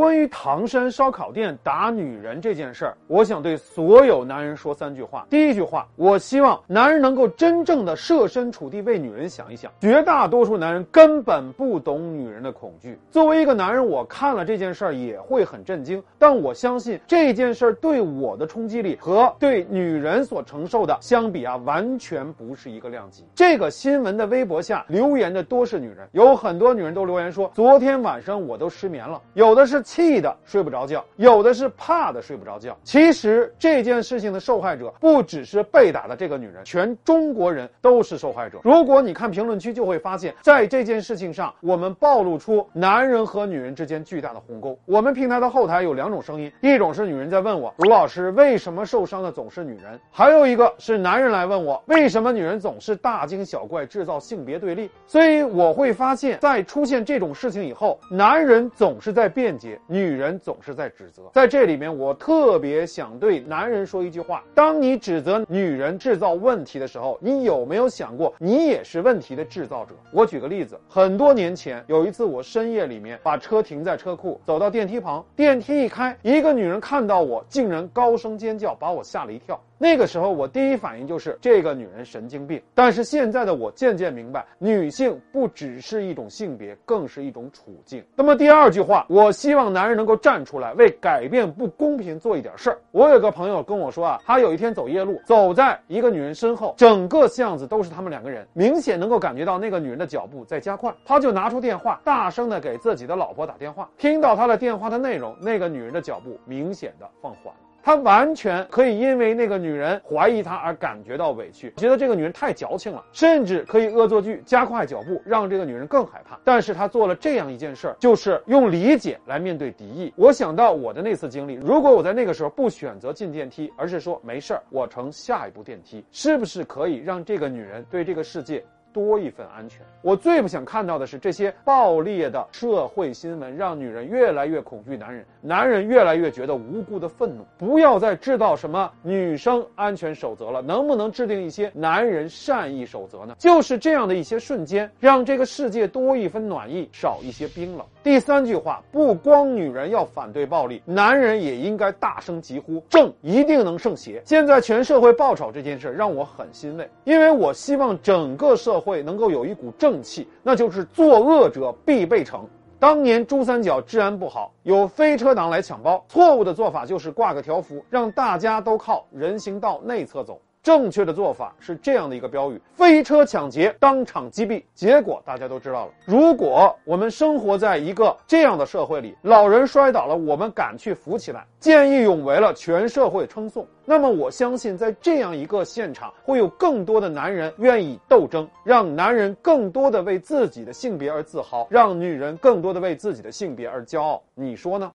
关于唐山烧烤店打女人这件事儿，我想对所有男人说三句话。第一句话，我希望男人能够真正的设身处地为女人想一想。绝大多数男人根本不懂女人的恐惧。作为一个男人，我看了这件事儿也会很震惊，但我相信这件事儿对我的冲击力和对女人所承受的相比啊，完全不是一个量级。这个新闻的微博下留言的多是女人，有很多女人都留言说，昨天晚上我都失眠了，有的是气的睡不着觉，有的是怕的睡不着觉。其实这件事情的受害者不只是被打的这个女人，全中国人都是受害者。如果你看评论区，就会发现，在这件事情上，我们暴露出男人和女人之间巨大的鸿沟。我们平台的后台有两种声音，一种是女人在问我，卢老师为什么受伤的总是女人？还有一个是男人来问我，为什么女人总是大惊小怪，制造性别对立？所以我会发现，在出现这种事情以后，男人总是在辩解，女人总是在指责。在这里面，我特别想对男人说一句话：当你指责女人制造问题的时候，你有没有想过，你也是问题的制造者？我举个例子，很多年前有一次，我深夜里面把车停在车库，走到电梯旁，电梯一开，一个女人看到我，竟然高声尖叫，把我吓了一跳。那个时候，我第一反应就是这个女人神经病。但是现在的我渐渐明白，女性不只是一种性别，更是一种处境。那么第二句话，我希望男人能够站出来，为改变不公平做一点事儿。我有个朋友跟我说啊，他有一天走夜路，走在一个女人身后，整个巷子都是他们两个人，明显能够感觉到那个女人的脚步在加快。他就拿出电话，大声的给自己的老婆打电话。听到他的电话的内容，那个女人的脚步明显的放缓了。他完全可以因为那个女人怀疑他而感觉到委屈，觉得这个女人太矫情了，甚至可以恶作剧加快脚步，让这个女人更害怕。但是他做了这样一件事儿，就是用理解来面对敌意。我想到我的那次经历，如果我在那个时候不选择进电梯，而是说没事儿，我乘下一部电梯，是不是可以让这个女人对这个世界？多一份安全。我最不想看到的是这些暴力的社会新闻，让女人越来越恐惧男人，男人越来越觉得无辜的愤怒。不要再制造什么女生安全守则了，能不能制定一些男人善意守则呢？就是这样的一些瞬间，让这个世界多一分暖意，少一些冰冷。第三句话，不光女人要反对暴力，男人也应该大声疾呼：正一定能胜邪。现在全社会爆炒这件事，让我很欣慰，因为我希望整个社会能够有一股正气，那就是作恶者必被惩。当年珠三角治安不好，有飞车党来抢包，错误的做法就是挂个条幅，让大家都靠人行道内侧走。正确的做法是这样的一个标语：飞车抢劫，当场击毙。结果大家都知道了。如果我们生活在一个这样的社会里，老人摔倒了，我们敢去扶起来，见义勇为了，全社会称颂。那么我相信，在这样一个现场，会有更多的男人愿意斗争，让男人更多的为自己的性别而自豪，让女人更多的为自己的性别而骄傲。你说呢？